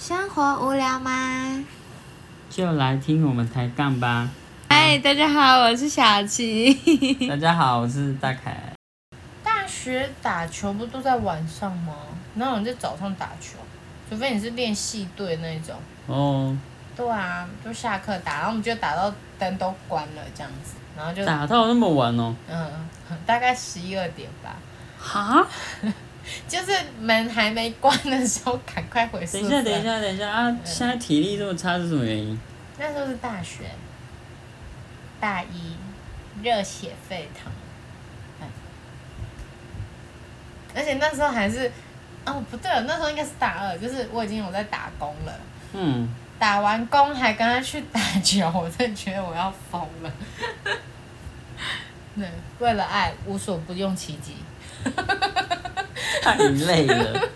生活无聊吗？就来听我们抬杠吧。嗨，大家好，我是小琪。大家好，我是大凯。大学打球不都在晚上吗？哪有人在早上打球？除非你是练系队那种。哦，对啊，就下课打，然后我们就打到灯都关了这样子，然后就打到那么晚哦。嗯，大概十一二点吧，哈？就是门还没关的时候，赶快回宿舍。等一下，等一，下，等一下啊！现在体力这么差是什么原因？那时候是大学，大一，热血沸腾，哎而且那时候还是，哦不对了，那时候应该是大二，就是我已经有在打工了。嗯，打完工还跟他去打球，我真的觉得我要疯了。对，为了爱无所不用其极。太累了，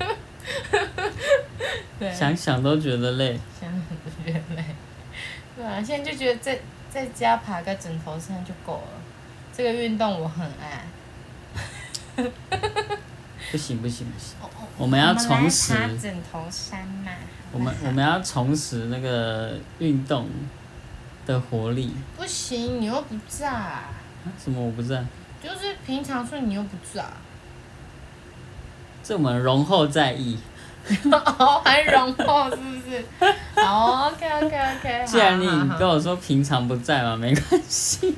对，想想都觉得累。想想都觉得累。对啊，现在就觉得在在家爬个枕头山就够了。这个运动我很爱。不行不行不行，我们要重拾枕头山嘛。我们我们要重拾那个运动的活力。不行，你又不在，啊什么我不在，就是平常说你又不在。这我们容后再议。哦，还容后是不是？好，OK OK OK。既然你跟我说平常不在嘛，没关系。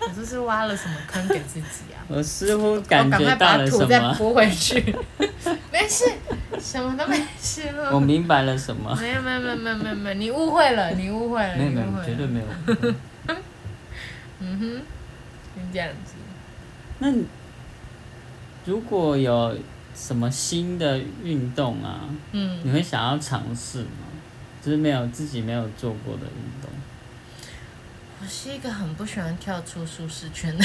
我这是挖了什么坑给自己啊？我似乎我感赶快觉到把土再了什么，铺回去。没事，什么都没事了。我明白了什么。没有没有没有没有没有没有，你误会了，你误会了，没有没有，绝对没有。嗯哼，是这样子。那如果有什么新的运动啊，嗯，你会想要尝试吗？就是没有自己没有做过的运动。我是一个很不喜欢跳出舒适圈的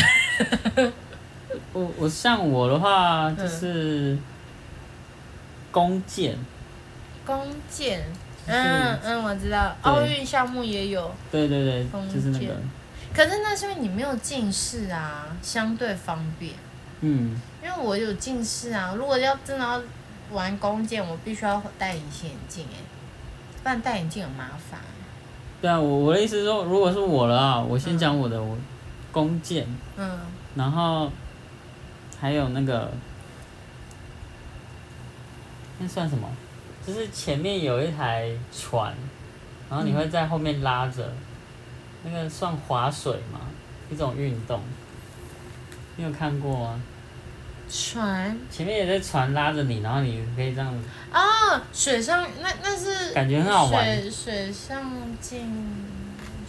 人。我我像我的话就是弓箭，弓箭，嗯嗯，我知道，奥运项目也有，对对对，就是那个，可是那是因为你没有近视啊，相对方便。嗯，因为我有近视啊，如果要真的要玩弓箭，我必须要戴隐形眼镜哎，不然戴眼镜很麻烦。对啊，我我的意思是说，如果是我了啊，我先讲我的，我弓箭，嗯然后还有那个那算什么？就是前面有一台船，然后你会在后面拉着，那个算划水吗？一种运动，你有看过吗？船前面有在船拉着你，然后你可以这样，啊，水上那那是感觉很好玩水水上镜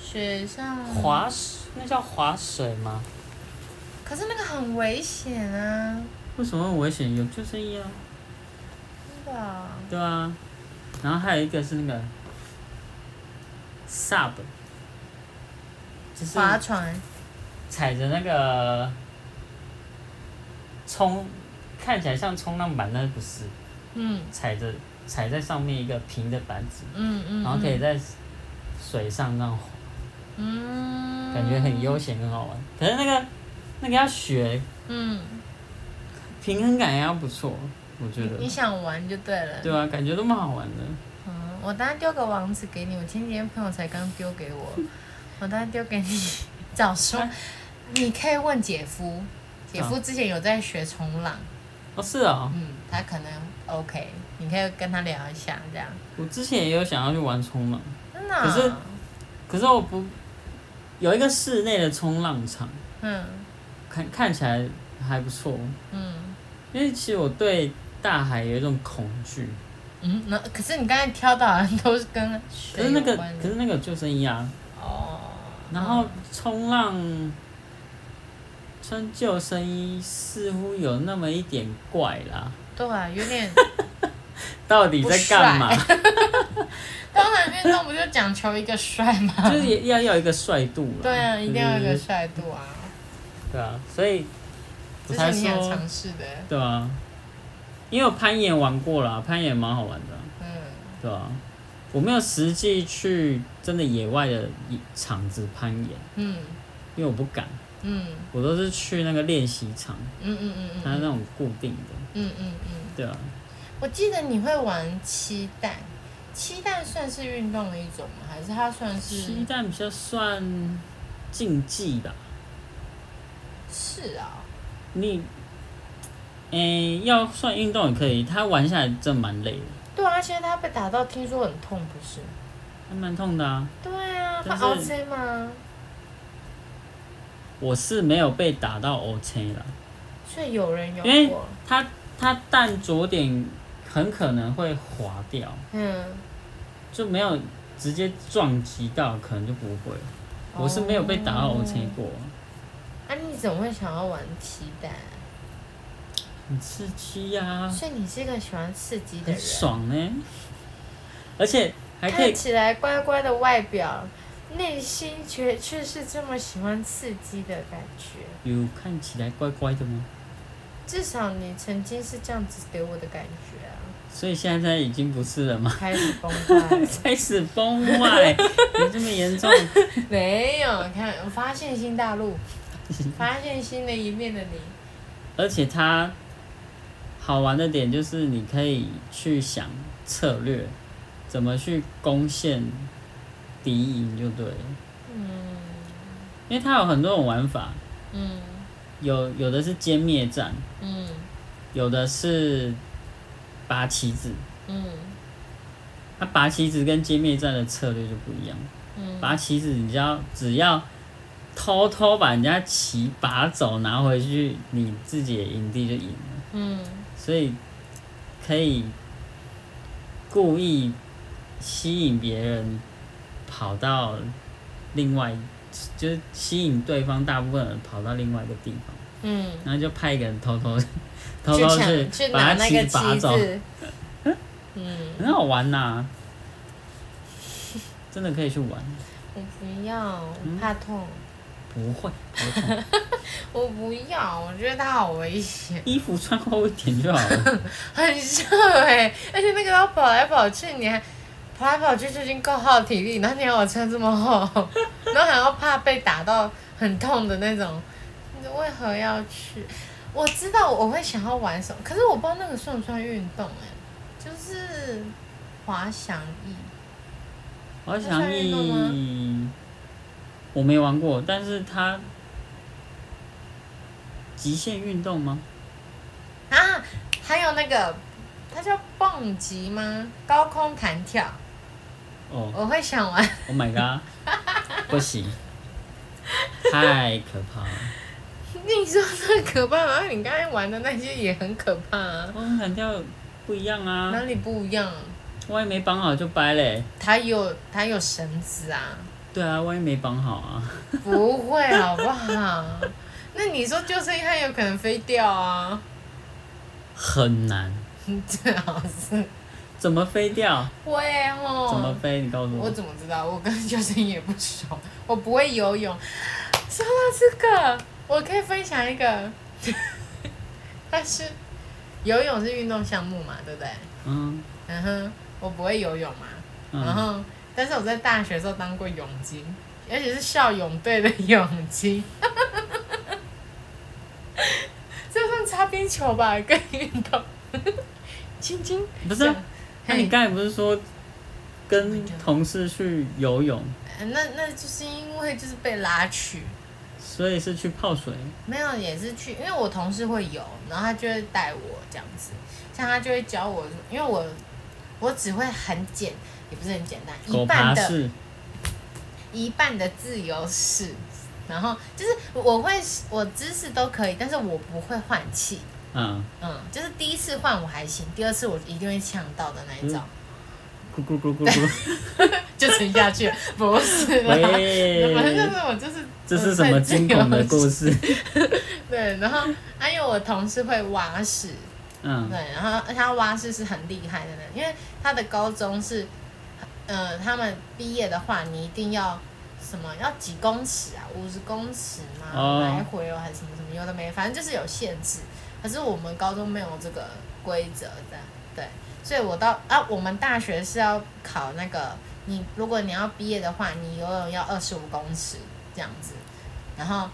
水上滑水，那叫滑水吗？可是那个很危险啊，为什么很危险？有救生衣啊，真的啊。对啊。然后还有一个是那个 sub，就是划船踩着那个冲，看起来像冲浪板，但是不是，嗯。踩着踩在上面一个平的板子，嗯嗯，然后可以在水上那样滑，嗯，感觉很悠闲，很好玩。可是那个那个要学，嗯，平衡感也要不错，我觉得。你。想玩就对了。对啊，感觉都蛮好玩的。嗯，我当然丢个网址给你，我前几天朋友才刚丢给我，我当然丢给你，早说，你可以问姐夫，姐夫之前有在学冲浪，哦，是啊、嗯，他可能 OK，你可以跟他聊一下这样。我之前也有想要去玩冲浪，真的啊、可是可是我不有一个室内的冲浪场，嗯。看看起来还不错，嗯。因为其实我对大海有一种恐惧。嗯，那可是你刚才挑的好像都是跟水可是那个可是那个有救生衣啊，哦，然后冲浪穿救生衣似乎有那么一点怪啦，对啊，有点。到底在干嘛？当然，运动不就讲求一个帅吗？就是也要要一个帅度啦。对啊，一定要有一个帅度啊！对啊，所以我这才是你想说尝试的。对啊，因为我攀岩玩过了，攀岩蛮好玩的啊，嗯对啊，我没有实际去真的野外的场子攀岩，嗯因为我不敢，嗯我都是去那个练习场，嗯嗯嗯嗯它是那种固定的，嗯嗯嗯。对啊，我记得你会玩七弹，鸡蛋算是运动的一种吗？还是它算是？七蛋比较算竞技吧。是啊，你，诶、要算运动也可以，它玩下来真蛮累的，对啊，现在它被打到，听说很痛，不是？还蛮痛的啊。对啊，它凹 C 吗？我是没有被打到 OK 啦，所以有人有因为过，它它蛋着点很可能会滑掉，嗯，就没有直接撞击到，可能就不会。我是没有被打到 OK 过，啊，你怎么会想要玩鸡蛋？很刺激呀、所以你是一个喜欢刺激的很，爽呢、而且还可以看起来乖乖的外表，内心却却是这么喜欢刺激的感觉。有看起来乖乖的吗？至少你曾经是这样子给我的感觉啊，所以现在已经不是了吗？开始崩坏。开始崩坏，有这么严重？没有，看我发现新大陆，发现新的一面的你。而且它好玩的点就是你可以去想策略，怎么去攻陷敌营就对了。嗯因为它有很多种玩法，嗯有有的是歼灭战，嗯有的是拔旗子。嗯它拔旗子跟歼灭战的策略就不一样。嗯，拔旗子，你只要只要偷偷把人家旗拔走，拿回去你自己的营地就赢了。嗯所以可以故意吸引别人跑到另外，就是吸引对方大部分人跑到另外一个地方，嗯，然后就派一个人偷偷 偷偷抢 去把他拿那个旗拔走。嗯，很好玩呐、真的可以去玩，我不要，嗯？我怕痛。不会不会痛，我不要，我觉得它好危险，衣服穿厚一点就好了。很热哎、而且那个要跑来跑去，你还跑来跑去就已经够耗体力，然后你还要穿这么厚，然后还要怕被打到很痛的那种，你为何要去？我知道我会想要玩什么，可是我不知道那个算不算运动哎、就是滑翔翼，滑翔翼我没玩过，但是它极限运动吗？啊，还有那个它叫蹦极吗？高空弹跳，哦我会想玩。，Oh my god，不行，太可怕了。你说这可怕吗？你刚才玩的那些也很可怕啊，高空弹跳不一样啊哪，里不一样？万一没绑好就掰嘞。它有它有绳子啊，对啊，万一没绑好啊，不会好不好？那你说救生衣它有可能飞掉啊？很难。最好是怎么飞掉？会哦。怎么飞？你告诉我我。怎么知道？我跟救生衣也不熟，我不会游泳。说到这个，我可以分享一个，但是游泳是运动项目嘛，对不对？嗯嗯哼，我不会游泳嘛，然嗯，后但是我在大学的时候当过泳经，而且是校泳队的泳经，这算擦边球吧？跟运动，晶晶不是啊。那你刚才不是说跟同事去游泳，呃那那就是因为就是被拉去，所以是去泡水？没有也是去，因为我同事会游，然后他就会带我这样子，像他就会教我，因为我我只会很简，也不是很简单，一半的。一半的自由式，然后就是我会我姿势都可以，但是我不会换气。嗯，嗯，就是第一次换我还行，第二次我一定会呛到的那一种，咕咕咕咕咕。就沉下去。不是啦，反正就是我就是这是什么惊恐的故事？对，然后还有我同事会挖屎，嗯对，然后他蛙式是很厉害的呢，因为他的高中是，呃，他们毕业的话，你一定要什么要几公尺啊，五十公尺吗？哦来回哦，还是什么什么有的没，反正就是有限制。可是我们高中没有这个规则的，对，所以我到啊，我们大学是要考那个，你如果你要毕业的话，你游泳要二十五公尺这样子，然后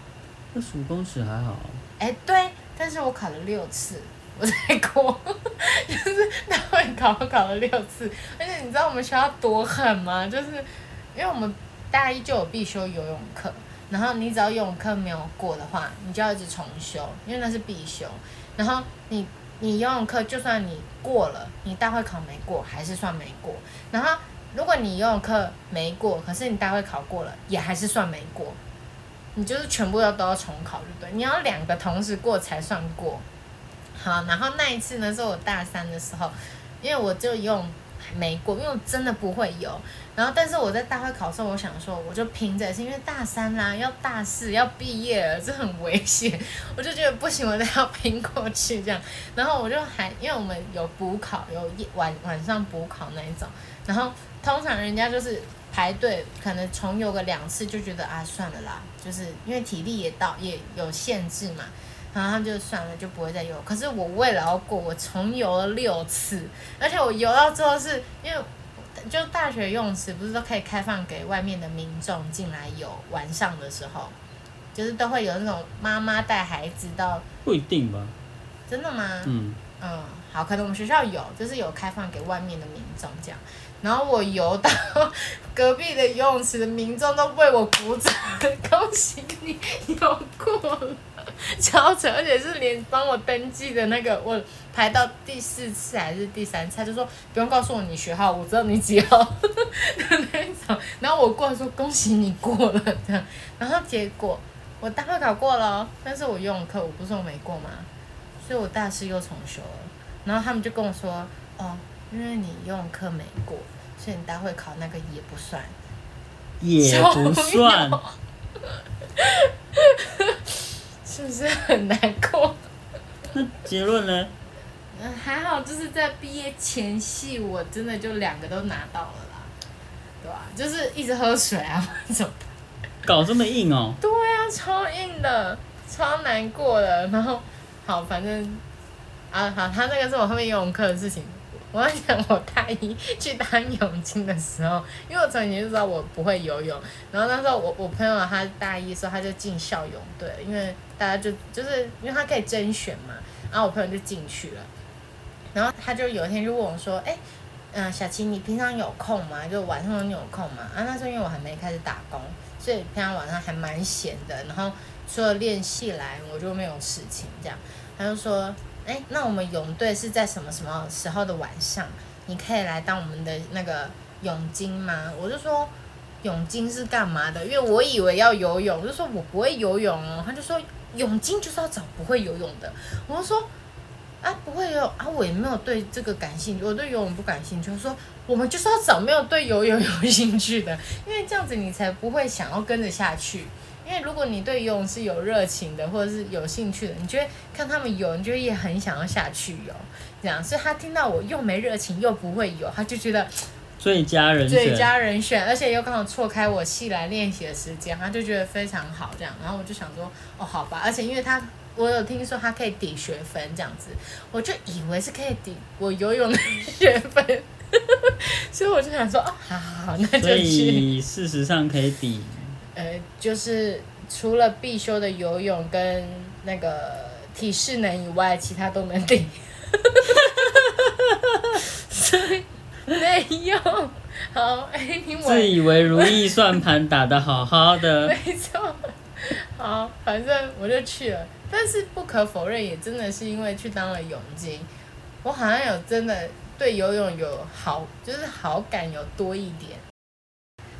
二十五公尺还好，哎，对，但是我考了六次，我才过，就是那会考我考了六次，而且你知道我们学校多狠吗？就是因为我们大一就有必修游泳课，然后你只要游泳课没有过的话，你就要一直重修，因为那是必修。然后你你游泳课就算你过了，你大会考没过还是算没过。然后如果你游泳课没过，可是你大会考过了，也还是算没过。你就是全部要都要重考，对不对？你要两个同时过才算过。好，然后那一次呢，是我大三的时候，因为我就用没过，因为我真的不会游。然后，但是我在大会考的时候，我想说，我就拼着，是因为大三啦，要大四要毕业了，这很危险，我就觉得不行，我得要拼过去这样。然后我就还因为我们有补考，有夜晚晚上补考那一种，然后通常人家就是排队，可能重游个两次就觉得啊算了啦，就是因为体力也到也有限制嘛，然后他就算了，就不会再游。可是我为了要过，我重游了六次，而且我游到最后是因为。就大学游泳池不是都可以开放给外面的民众进来游，晚上的时候，就是都会有那种妈妈带孩子到，不一定吧？真的吗？嗯，嗯，好，可能我们学校有，就是有开放给外面的民众这样。然后我游到隔壁的游泳池的民众都为我鼓掌，恭喜你游过了，超扯！而且是连帮我登记的那个，我排到第四次还是第三次，他就说不用告诉我你学号，我知道你几号的那种。然后我过来说恭喜你过了这样，然后结果我大会考过了，但是我游泳课我不是说没过吗？所以我大四又重修了。然后他们就跟我说，哦，因为你游泳课没过，所以你待会考那个也不算。也不算。是不是很难过？那结论呢？嗯，还好，就是在毕业前夕，我真的就两个都拿到了啦，对吧、就是一直喝水啊，怎么？搞这么硬哦？对啊，超硬的，超难过的。然后，好，反正啊，好，他那个是我后面游泳课的事情。我在讲我大一去当泳镜的时候，因为我从前就知道我不会游泳，然后那时候我我朋友他大一的时候他就进校泳队，因为大家就就是因为他可以甄选嘛，然后我朋友就进去了，然后他就有一天就问我说，哎、嗯，小琪，你平常有空吗？就晚上你有空吗？啊，那时候因为我还没开始打工，所以平常晚上还蛮闲的。然后除了练戏来，我就没有事情这样。他就说，哎，那我们泳队是在什么什么时候的晚上？你可以来当我们的那个泳金吗？我就说。泳金是干嘛的？因为我以为要游泳，我就说我不会游泳哦。他就说泳金就是要找不会游泳的。我就说啊，不会游泳啊，我也没有对这个感兴趣，我对游泳不感兴趣。我说我们就是要找没有对游泳有兴趣的，因为这样子你才不会想要跟着下去。因为如果你对游泳是有热情的，或者是有兴趣的，你就会看他们游，你就也很想要下去游。这样，所以他听到我又没热情又不会游，他就觉得最佳人选。最佳人选，而且又刚好错开我戏来练习的时间，他就觉得非常好，这样，然后我就想说，哦，好吧，而且因为他，我有听说他可以抵学分这样子，我就以为是可以抵我游泳的学分，所以我就想说，哦，好好好，那就所去，以事实上可以抵。呃，就是除了必修的游泳跟那个体适能以外，其他都能顶，所以没用。好，哎，你我自以为如意算盘打得好好的，没错，好，反正我就去了。但是不可否认，也真的是因为去当了泳镜，我好像有真的对游泳有好，就是好感有多一点。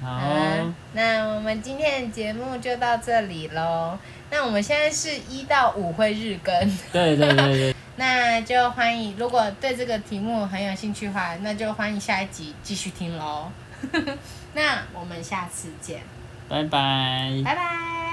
好，嗯，那我们今天的节目就到这里喽。那我们现在是一到五会日更，对对对对，那就欢迎，如果对这个题目很有兴趣的话，那就欢迎下一集继续听喽。那我们下次见，拜拜。拜拜。